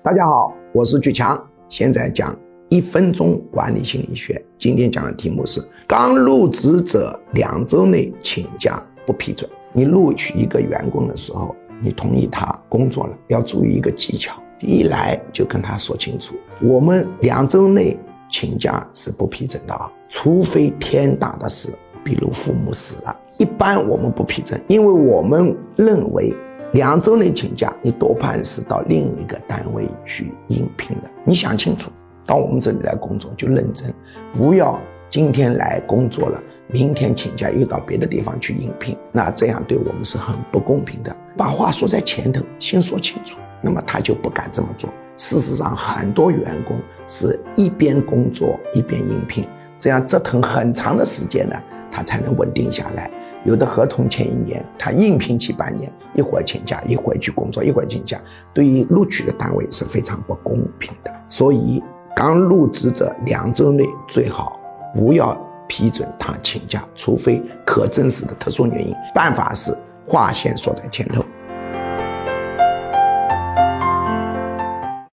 大家好，我是巨强，现在讲一分钟管理心理学。今天讲的题目是：刚入职者两周内请假不批准。你录取一个员工的时候，你同意他工作了，要注意一个技巧，一来就跟他说清楚，我们两周内请假是不批准的啊，除非天大的事，比如父母死了，一般我们不批准，因为我们认为。两周内请假，你多半是到另一个单位去应聘的。你想清楚，到我们这里来工作就认真，不要今天来工作了，明天请假又到别的地方去应聘，那这样对我们是很不公平的。把话说在前头，先说清楚，那么他就不敢这么做。事实上，很多员工是一边工作一边应聘，这样折腾很长的时间呢，他才能稳定下来。有的合同签一年，他应聘期半年，一会儿请假，一会儿去工作，一会儿请假，对于录取的单位是非常不公平的。所以，刚入职者两周内最好不要批准他请假，除非可证实的特殊原因。办法是划线锁在前头。